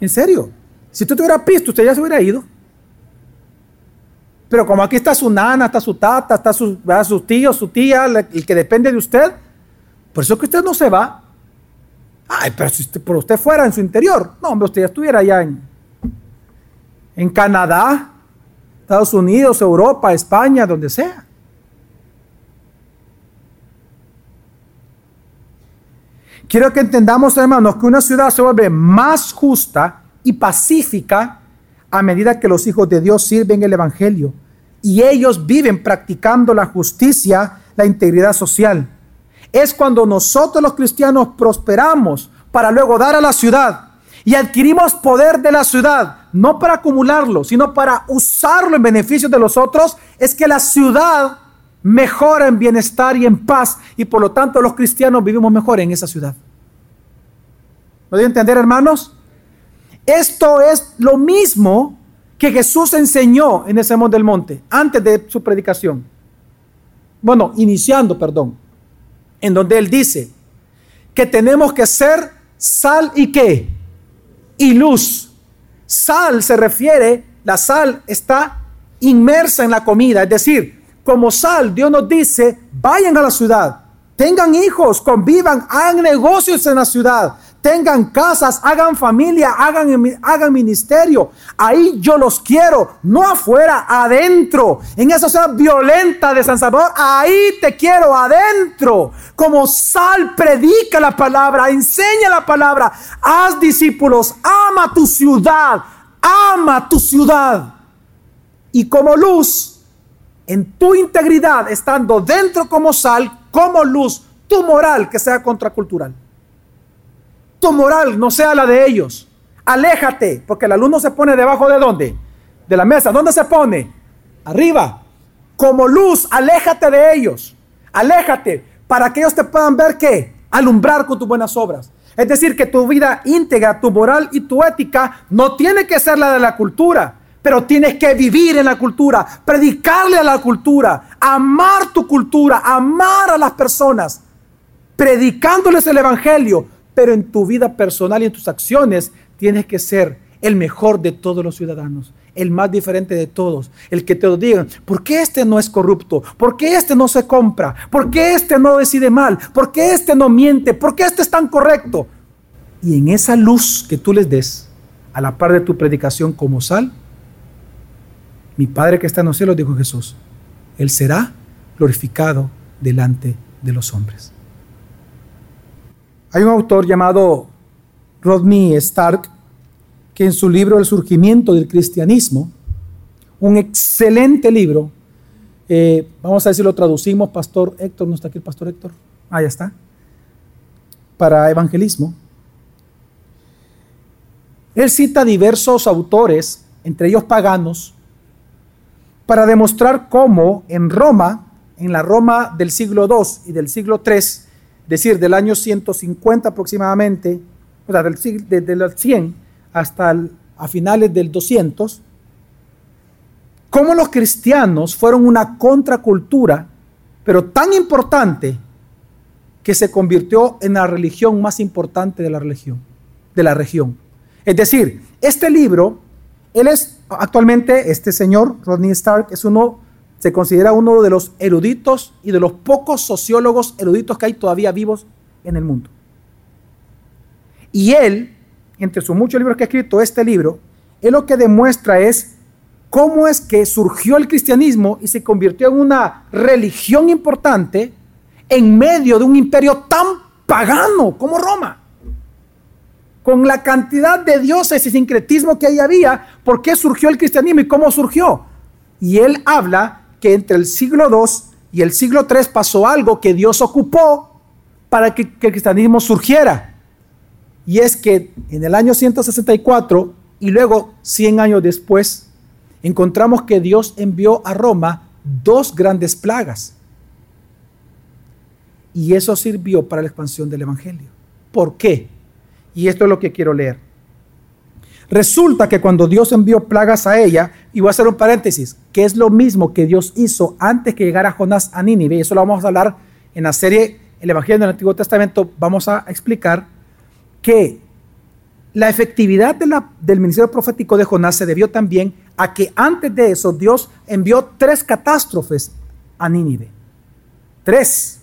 En serio. Si usted tuviera pisto, usted ya se hubiera ido. Pero como aquí está su nana, está su tata, está su, su tío, su tía, el que depende de usted, por eso que usted no se va. Ay, pero si usted, por usted fuera en su interior, no, hombre, usted ya estuviera allá en, en Canadá, Estados Unidos, Europa, España, donde sea. Quiero que entendamos, hermanos, que una ciudad se vuelve más justa y pacífica a medida que los hijos de Dios sirven el Evangelio y ellos viven practicando la justicia, la integridad social. Es cuando nosotros los cristianos prosperamos para luego dar a la ciudad y adquirimos poder de la ciudad, no para acumularlo, sino para usarlo en beneficio de los otros, es que la ciudad mejora en bienestar y en paz y por lo tanto los cristianos vivimos mejor en esa ciudad. ¿Lo entender, hermanos? Esto es lo mismo que Jesús enseñó en el Sermón del Monte, antes de su predicación. Bueno, iniciando, perdón, en donde él dice que tenemos que ser sal y qué? Y luz. Sal se refiere, la sal está inmersa en la comida, es decir, como sal, Dios nos dice, vayan a la ciudad, tengan hijos, convivan, hagan negocios en la ciudad, tengan casas, hagan familia, hagan, hagan ministerio. Ahí yo los quiero, no afuera, adentro. En esa ciudad violenta de San Salvador, ahí te quiero adentro. Como sal, predica la palabra, enseña la palabra, haz discípulos, ama tu ciudad, ama tu ciudad. Y como luz, en tu integridad, estando dentro como sal, como luz, tu moral que sea contracultural tu moral no sea la de ellos. Aléjate, porque la luz no se pone debajo de dónde? De la mesa. ¿Dónde se pone? Arriba. Como luz, aléjate de ellos. Aléjate para que ellos te puedan ver qué? Alumbrar con tus buenas obras. Es decir, que tu vida íntegra, tu moral y tu ética no tiene que ser la de la cultura, pero tienes que vivir en la cultura, predicarle a la cultura, amar tu cultura, amar a las personas, predicándoles el Evangelio, pero en tu vida personal y en tus acciones tienes que ser el mejor de todos los ciudadanos, el más diferente de todos, el que te digan, ¿por qué este no es corrupto? ¿Por qué este no se compra? ¿Por qué este no decide mal? ¿Por qué este no miente? ¿Por qué este es tan correcto? Y en esa luz que tú les des, a la par de tu predicación como sal, mi Padre que está en los cielos, dijo Jesús, Él será glorificado delante de los hombres. Hay un autor llamado Rodney Stark que en su libro El surgimiento del cristianismo, un excelente libro, eh, vamos a ver si lo traducimos, Pastor Héctor, ¿no está aquí el Pastor Héctor? Ah, ya está, para evangelismo. Él cita diversos autores, entre ellos paganos, para demostrar cómo en Roma, en la Roma del siglo II y del siglo III, decir, del año 150 aproximadamente, o sea, desde el 100 hasta a finales del 200, cómo los cristianos fueron una contracultura, pero tan importante que se convirtió en la religión más importante de la religión, de la región. Es decir, este libro, él es actualmente, este señor, Rodney Stark, es uno se considera uno de los eruditos y de los pocos sociólogos eruditos que hay todavía vivos en el mundo. Y él, entre sus muchos libros que ha escrito, este libro, él lo que demuestra es cómo es que surgió el cristianismo y se convirtió en una religión importante en medio de un imperio tan pagano como Roma. Con la cantidad de dioses y sincretismo que ahí había, ¿por qué surgió el cristianismo y cómo surgió? Y él habla que entre el siglo II y el siglo III pasó algo que Dios ocupó para que, el cristianismo surgiera. Y es que en el año 164 y luego 100 años después, encontramos que Dios envió a Roma dos grandes plagas. Y eso sirvió para la expansión del Evangelio. ¿Por qué? Y esto es lo que quiero leer. Resulta que cuando Dios envió plagas a ella, y voy a hacer un paréntesis, que es lo mismo que Dios hizo antes que llegara Jonás a Nínive, y eso lo vamos a hablar en la serie El Evangelio del Antiguo Testamento, vamos a explicar que la efectividad del ministerio profético de Jonás se debió también a que antes de eso Dios envió tres catástrofes a Nínive. Tres,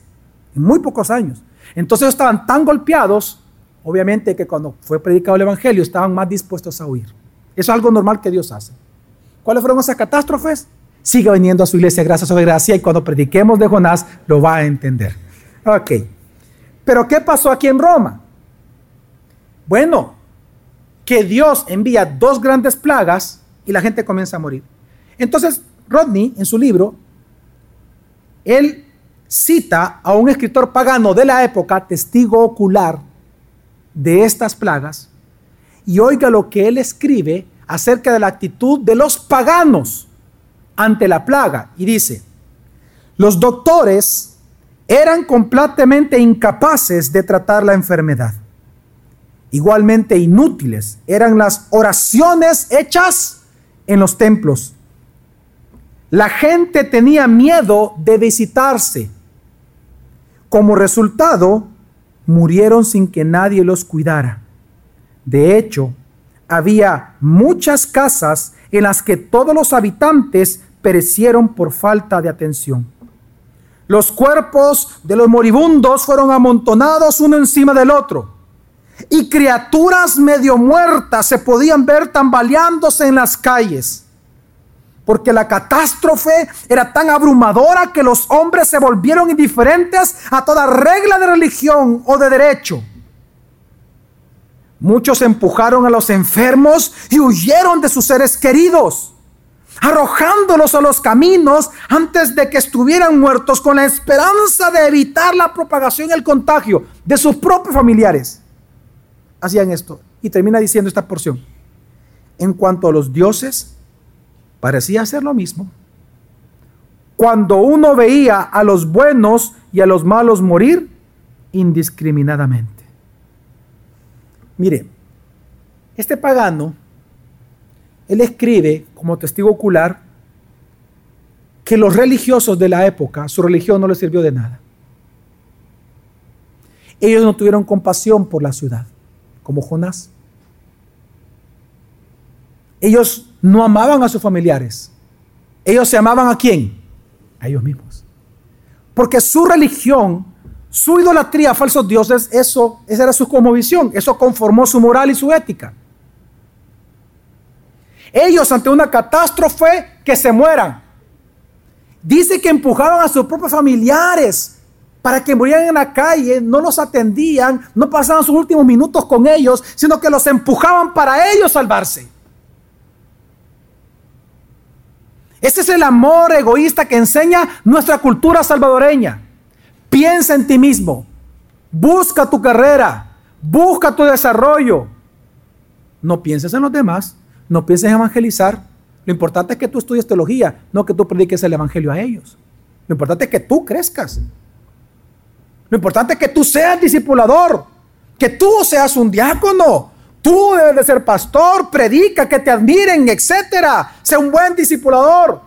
en muy pocos años. Entonces estaban tan golpeados, obviamente que cuando fue predicado el Evangelio estaban más dispuestos a huir. Eso es algo normal que Dios hace. ¿Cuáles fueron esas catástrofes? Sigue viniendo a su iglesia gracia sobre gracia y cuando prediquemos de Jonás lo va a entender. Ok. Pero ¿qué pasó aquí en Roma? Bueno, que Dios envía dos grandes plagas y la gente comienza a morir. Entonces, Rodney, en su libro, él cita a un escritor pagano de la época, testigo ocular de estas plagas, y oiga lo que él escribe acerca de la actitud de los paganos ante la plaga. Y dice, los doctores eran completamente incapaces de tratar la enfermedad. Igualmente inútiles eran las oraciones hechas en los templos. La gente tenía miedo de visitarse. Como resultado, murieron sin que nadie los cuidara. De hecho, había muchas casas en las que todos los habitantes perecieron por falta de atención. Los cuerpos de los moribundos fueron amontonados uno encima del otro y criaturas medio muertas se podían ver tambaleándose en las calles. Porque la catástrofe era tan abrumadora que los hombres se volvieron indiferentes a toda regla de religión o de derecho. Muchos empujaron a los enfermos y huyeron de sus seres queridos, arrojándolos a los caminos antes de que estuvieran muertos con la esperanza de evitar la propagación y el contagio de sus propios familiares hacían esto. Y termina diciendo esta porción. En cuanto a los dioses, parecía ser lo mismo. Cuando uno veía a los buenos y a los malos morir indiscriminadamente. Mire, este pagano, él escribe como testigo ocular que los religiosos de la época, su religión no les sirvió de nada. Ellos no tuvieron compasión por la ciudad como Jonás. Ellos no amaban a sus familiares. Ellos se amaban a quién? A ellos mismos. Porque su religión, su idolatría a falsos dioses, eso, esa era su visión. Eso conformó su moral y su ética. Ellos ante una catástrofe que se mueran. Dice que empujaban a sus propios familiares para que murieran en la calle, no los atendían, no pasaban sus últimos minutos con ellos, sino que los empujaban para ellos salvarse. Ese es el amor egoísta que enseña nuestra cultura salvadoreña. Piensa en ti mismo, busca tu carrera, busca tu desarrollo. No pienses en los demás, no pienses en evangelizar. Lo importante es que tú estudies teología, no que tú prediques el evangelio a ellos. Lo importante es que tú crezcas. Lo importante es que tú seas discipulador, que tú seas un diácono. Tú debes de ser pastor, predica, que te admiren, etcétera. Sea un buen discipulador.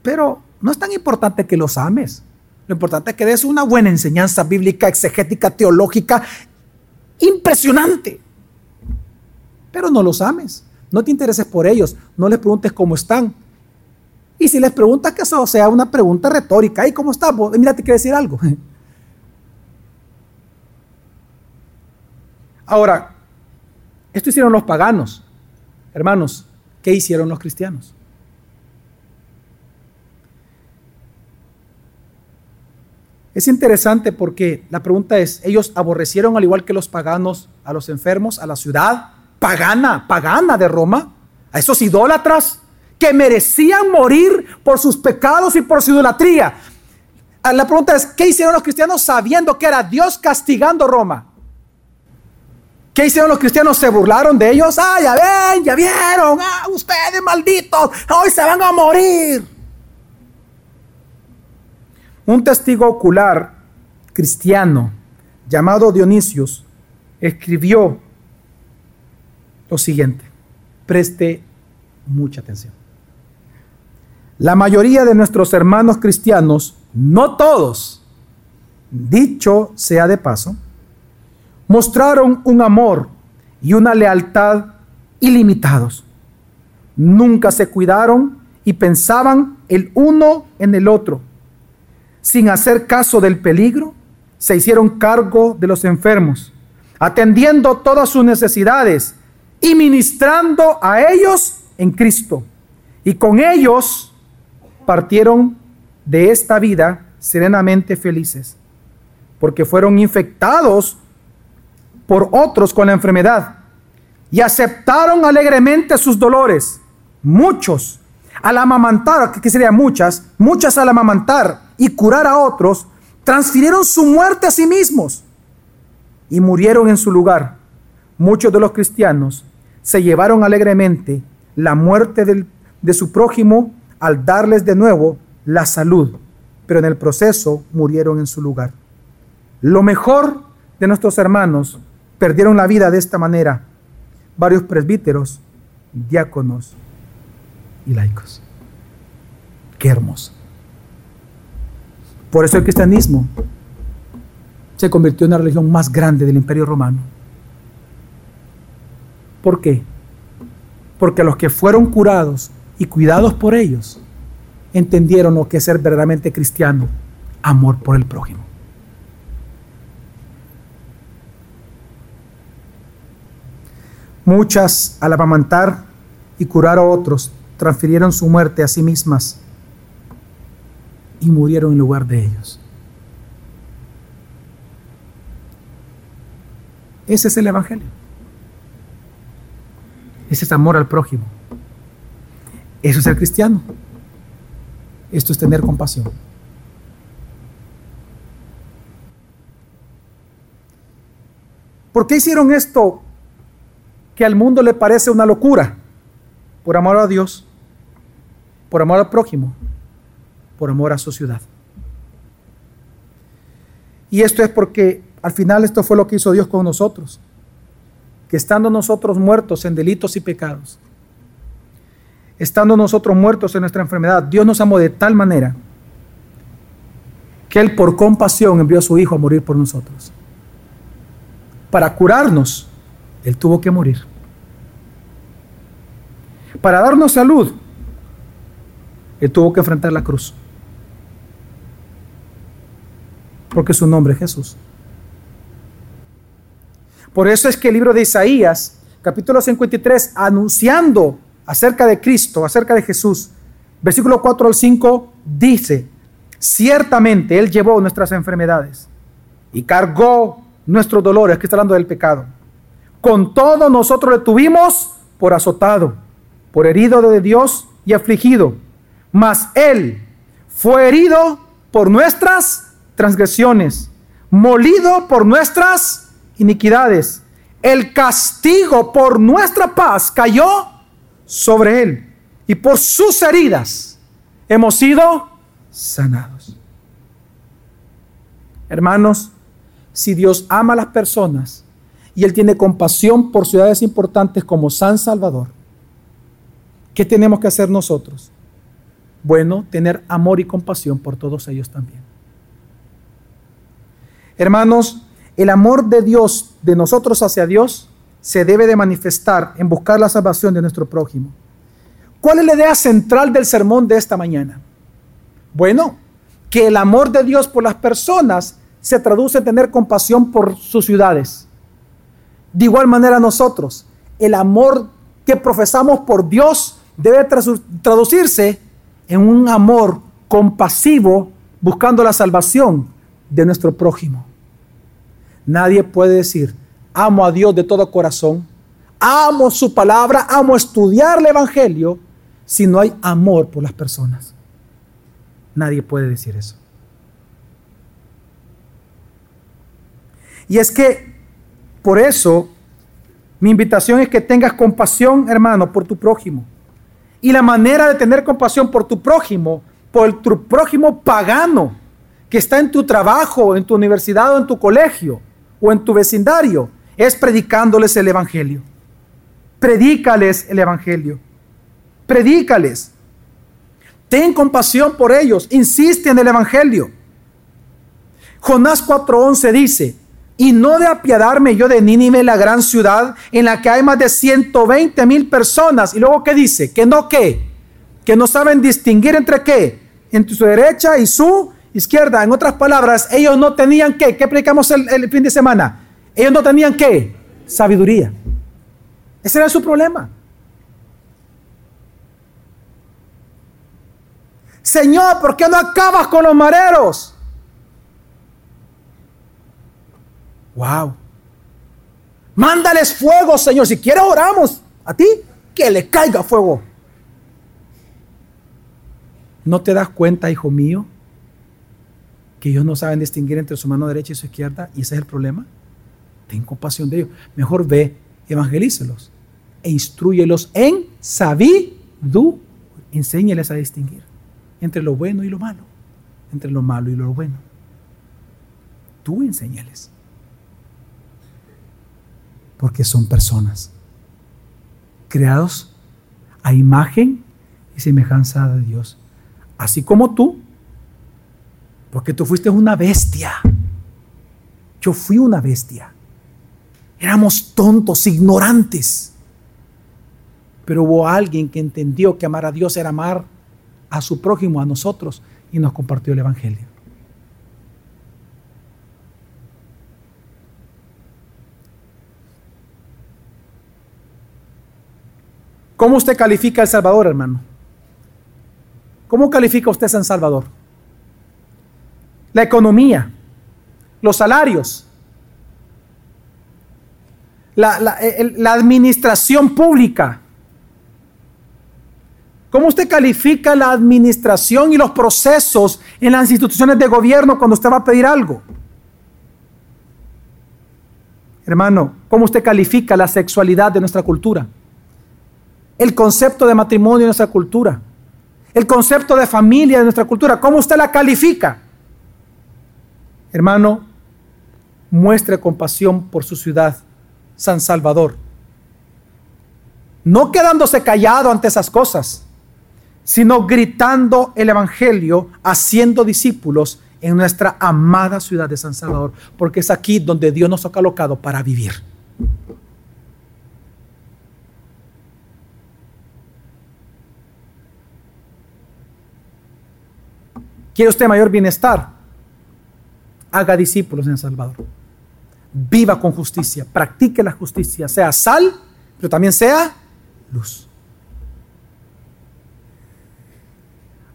Pero no es tan importante que los ames. Lo importante es que des una buena enseñanza bíblica, exegética, teológica, impresionante. Pero no los ames. No te intereses por ellos. No les preguntes cómo están. Y si les preguntas que eso sea una pregunta retórica, ¿y cómo estás? Mira, te quiero decir algo. Ahora, esto hicieron los paganos. Hermanos, ¿qué hicieron los cristianos? Es interesante porque la pregunta es, ellos aborrecieron al igual que los paganos a los enfermos, a la ciudad pagana, pagana de Roma, a esos idólatras que merecían morir por sus pecados y por su idolatría. Ah, la pregunta es, ¿qué hicieron los cristianos sabiendo que era Dios castigando Roma? ¿Qué hicieron los cristianos? ¿Se burlaron de ellos? Ah, ya ven, ya vieron, ah, ustedes malditos, hoy se van a morir. Un testigo ocular cristiano llamado Dionisios escribió lo siguiente. Preste mucha atención. La mayoría de nuestros hermanos cristianos, no todos, dicho sea de paso, mostraron un amor y una lealtad ilimitados. Nunca se cuidaron y pensaban el uno en el otro sin hacer caso del peligro, se hicieron cargo de los enfermos, atendiendo todas sus necesidades y ministrando a ellos en Cristo. Y con ellos partieron de esta vida serenamente felices, porque fueron infectados por otros con la enfermedad y aceptaron alegremente sus dolores. Muchos al amamantar, que sería muchas, muchas al amamantar y curar a otros, transfirieron su muerte a sí mismos y murieron en su lugar. Muchos de los cristianos se llevaron alegremente la muerte de su prójimo al darles de nuevo la salud, pero en el proceso murieron en su lugar. Lo mejor de nuestros hermanos perdieron la vida de esta manera. Varios presbíteros, diáconos, y laicos. Qué hermoso. Por eso el cristianismo se convirtió en la religión más grande del imperio romano. ¿Por qué? Porque los que fueron curados y cuidados por ellos entendieron lo que es ser verdaderamente cristiano, amor por el prójimo. Muchas al amamantar y curar a otros transfirieron su muerte a sí mismas y murieron en lugar de ellos. Ese es el Evangelio. Ese es amor al prójimo. Eso es ser cristiano. Esto es tener compasión. ¿Por qué hicieron esto que al mundo le parece una locura? por amor a Dios, por amor al prójimo, por amor a su ciudad. Y esto es porque al final esto fue lo que hizo Dios con nosotros, que estando nosotros muertos en delitos y pecados, estando nosotros muertos en nuestra enfermedad, Dios nos amó de tal manera que Él por compasión envió a su Hijo a morir por nosotros. Para curarnos, Él tuvo que morir para darnos salud, Él tuvo que enfrentar la cruz. Porque su nombre es Jesús. Por eso es que el libro de Isaías, capítulo 53, anunciando acerca de Cristo, acerca de Jesús, versículo 4 al 5, dice, ciertamente Él llevó nuestras enfermedades y cargó nuestros dolores, que está hablando del pecado. Con todo nosotros le tuvimos por azotado por herido de Dios y afligido, mas Él fue herido por nuestras transgresiones, molido por nuestras iniquidades. El castigo por nuestra paz cayó sobre Él y por sus heridas hemos sido sanados. Hermanos, si Dios ama a las personas y Él tiene compasión por ciudades importantes como San Salvador, ¿Qué tenemos que hacer nosotros? Bueno, tener amor y compasión por todos ellos también. Hermanos, el amor de Dios, de nosotros hacia Dios, se debe de manifestar en buscar la salvación de nuestro prójimo. ¿Cuál es la idea central del sermón de esta mañana? Bueno, que el amor de Dios por las personas se traduce en tener compasión por sus ciudades. De igual manera nosotros, el amor que profesamos por Dios debe traducirse en un amor compasivo buscando la salvación de nuestro prójimo. Nadie puede decir, amo a Dios de todo corazón, amo su palabra, amo estudiar el Evangelio, si no hay amor por las personas. Nadie puede decir eso. Y es que por eso mi invitación es que tengas compasión, hermano, por tu prójimo. Y la manera de tener compasión por tu prójimo, por tu prójimo pagano, que está en tu trabajo, en tu universidad o en tu colegio o en tu vecindario, es predicándoles el Evangelio. Predícales el Evangelio. Predícales. Ten compasión por ellos. Insiste en el Evangelio. Jonás 4:11 dice, y no de apiadarme yo de Nínive, la gran ciudad en la que hay más de 120 mil personas. Y luego, ¿qué dice? Que no qué. Que no saben distinguir entre qué. Entre su derecha y su izquierda. En otras palabras, ellos no tenían qué. ¿Qué predicamos el, el fin de semana? Ellos no tenían qué. Sabiduría. Ese era su problema. Señor, ¿por qué no acabas con los mareros? Wow. Mándales fuego, Señor. Si quieres oramos a ti, que le caiga fuego. ¿No te das cuenta, hijo mío, que ellos no saben distinguir entre su mano derecha y su izquierda? Y ese es el problema. Ten compasión de ellos. Mejor ve, evangelícelos e instruyelos en sabiduría. Enséñales a distinguir entre lo bueno y lo malo, entre lo malo y lo bueno. Tú enséñales porque son personas creados a imagen y semejanza de Dios, así como tú, porque tú fuiste una bestia. Yo fui una bestia. Éramos tontos, ignorantes. Pero hubo alguien que entendió que amar a Dios era amar a su prójimo, a nosotros, y nos compartió el Evangelio. ¿Cómo usted califica El Salvador, hermano? ¿Cómo califica usted San Salvador? La economía, los salarios, la, la, administración pública. ¿Cómo usted califica la administración y los procesos en las instituciones de gobierno cuando usted va a pedir algo? Hermano, ¿cómo usted califica la sexualidad de nuestra cultura? El concepto de matrimonio en nuestra cultura, el concepto de familia de nuestra cultura, ¿cómo usted la califica? Hermano, muestre compasión por su ciudad, San Salvador. No quedándose callado ante esas cosas, sino gritando el Evangelio, haciendo discípulos en nuestra amada ciudad de San Salvador, porque es aquí donde Dios nos ha colocado para vivir. ¿Quiere usted mayor bienestar? Haga discípulos en El Salvador. Viva con justicia, practique la justicia, sea sal, pero también sea luz.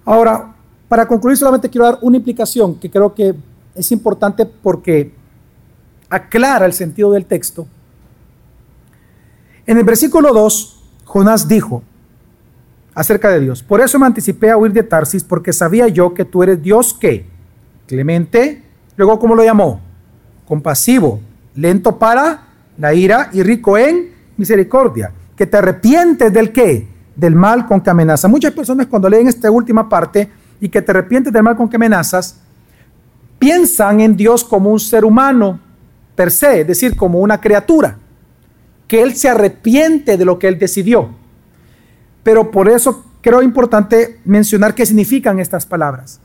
Ahora, para concluir solamente quiero dar una implicación que creo que es importante porque aclara el sentido del texto. En el versículo 2, Jonás dijo, acerca de Dios. Por eso me anticipé a huir de Tarsis, porque sabía yo que tú eres Dios que, clemente, luego ¿cómo lo llamó? Compasivo, lento para la ira y rico en misericordia, que te arrepientes del qué? Del mal con que amenaza. Muchas personas cuando leen esta última parte y que te arrepientes del mal con que amenazas, piensan en Dios como un ser humano per se, es decir, como una criatura, que Él se arrepiente de lo que Él decidió. Pero por eso creo importante mencionar qué significan estas palabras.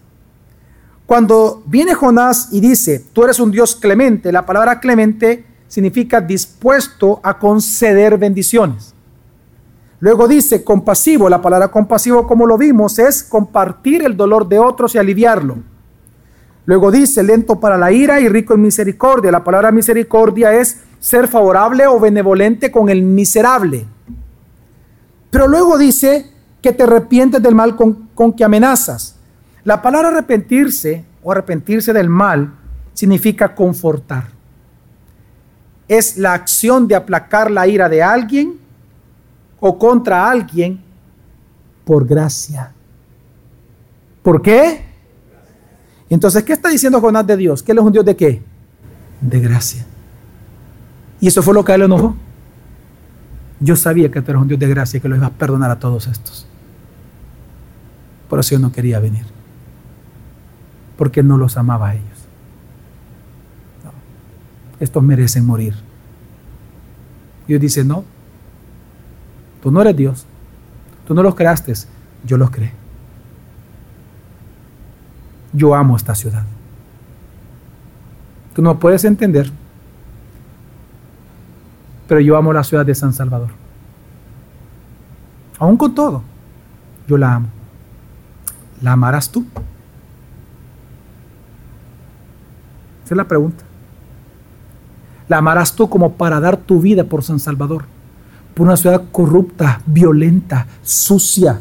Cuando viene Jonás y dice, tú eres un Dios clemente, la palabra clemente significa dispuesto a conceder bendiciones. Luego dice compasivo, la palabra compasivo como lo vimos es compartir el dolor de otros y aliviarlo. Luego dice lento para la ira y rico en misericordia. La palabra misericordia es ser favorable o benevolente con el miserable. Pero luego dice que te arrepientes del mal con, con que amenazas. La palabra arrepentirse o arrepentirse del mal significa confortar. Es la acción de aplacar la ira de alguien o contra alguien por gracia. ¿Por qué? Entonces, ¿qué está diciendo Jonás de Dios? Que él es un Dios de qué? De gracia. Y eso fue lo que a él le enojó. Yo sabía que tú eres un Dios de gracia y que lo iba a perdonar a todos estos. Por eso yo no quería venir. Porque no los amaba a ellos. Estos merecen morir. Dios dice, no, tú no eres Dios. Tú no los creaste, yo los creé. Yo amo esta ciudad. Tú no puedes entender, pero yo amo la ciudad de San Salvador. Aún con todo, yo la amo. ¿La amarás tú? Esa es la pregunta. ¿La amarás tú como para dar tu vida por San Salvador? Por una ciudad corrupta, violenta, sucia.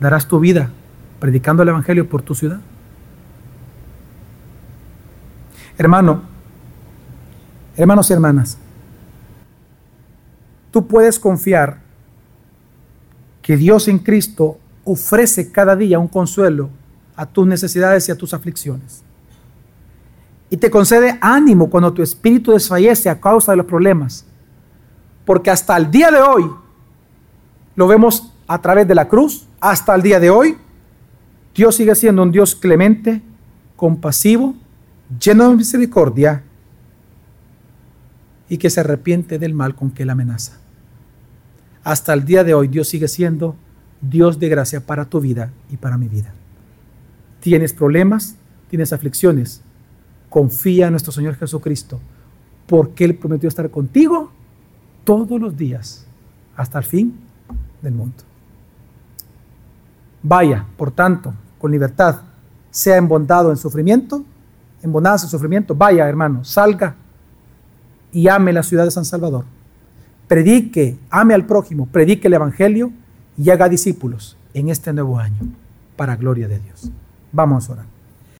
¿Darás tu vida predicando el Evangelio por tu ciudad? Hermano, hermanos y hermanas, tú puedes confiar que Dios en Cristo ofrece cada día un consuelo a tus necesidades y a tus aflicciones. Y te concede ánimo cuando tu espíritu desfallece a causa de los problemas. Porque hasta el día de hoy, lo vemos a través de la cruz, hasta el día de hoy, Dios sigue siendo un Dios clemente, compasivo, lleno de misericordia y que se arrepiente del mal con que él amenaza. Hasta el día de hoy Dios sigue siendo Dios de gracia para tu vida y para mi vida. Tienes problemas, tienes aflicciones, confía en nuestro Señor Jesucristo, porque Él prometió estar contigo todos los días hasta el fin del mundo. Vaya, por tanto, con libertad, sea en bondad en sufrimiento, en bonanza o sufrimiento, vaya hermano, salga y ame la ciudad de San Salvador. Predique, ame al prójimo, predique el Evangelio y haga discípulos en este nuevo año, para gloria de Dios. Vamos a orar.